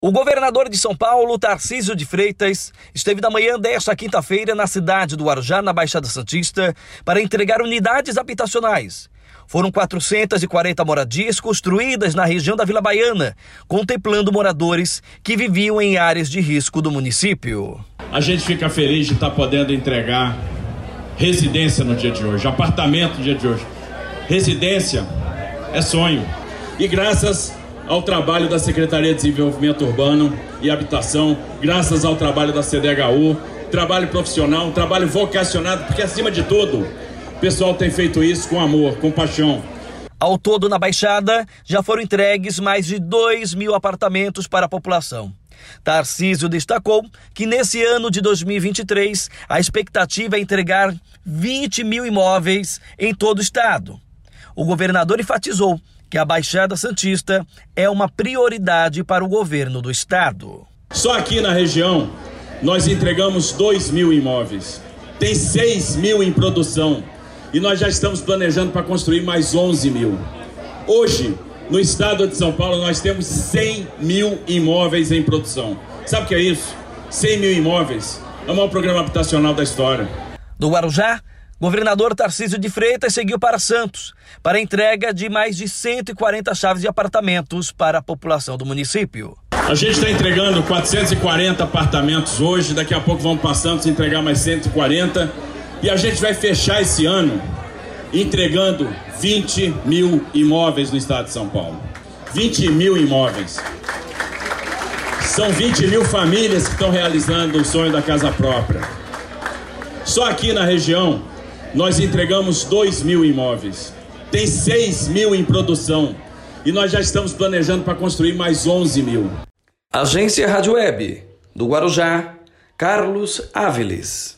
O governador de São Paulo, Tarcísio de Freitas, esteve na manhã desta quinta-feira na cidade do Arujá, na Baixada Santista, para entregar unidades habitacionais. Foram 440 moradias construídas na região da Vila Baiana, contemplando moradores que viviam em áreas de risco do município. A gente fica feliz de estar podendo entregar residência no dia de hoje, apartamento no dia de hoje. Residência é sonho. E graças ao trabalho da Secretaria de Desenvolvimento Urbano e Habitação, graças ao trabalho da CDHU, trabalho profissional, trabalho vocacionado, porque acima de tudo, o pessoal tem feito isso com amor, com paixão. Ao todo, na Baixada, já foram entregues mais de 2 mil apartamentos para a população. Tarcísio destacou que nesse ano de 2023 a expectativa é entregar 20 mil imóveis em todo o estado. O governador enfatizou que a Baixada Santista é uma prioridade para o governo do estado. Só aqui na região nós entregamos 2 mil imóveis, tem 6 mil em produção e nós já estamos planejando para construir mais 11 mil. Hoje, no estado de São Paulo, nós temos 100 mil imóveis em produção. Sabe o que é isso? 100 mil imóveis. É o maior programa habitacional da história. Do Guarujá, Governador Tarcísio de Freitas seguiu para Santos para entrega de mais de 140 chaves de apartamentos para a população do município. A gente está entregando 440 apartamentos hoje, daqui a pouco vamos para Santos entregar mais 140 e a gente vai fechar esse ano entregando 20 mil imóveis no estado de São Paulo. 20 mil imóveis. São 20 mil famílias que estão realizando o sonho da casa própria. Só aqui na região nós entregamos 2 mil imóveis. Tem 6 mil em produção. E nós já estamos planejando para construir mais 11 mil. Agência Rádio Web, do Guarujá, Carlos Áviles.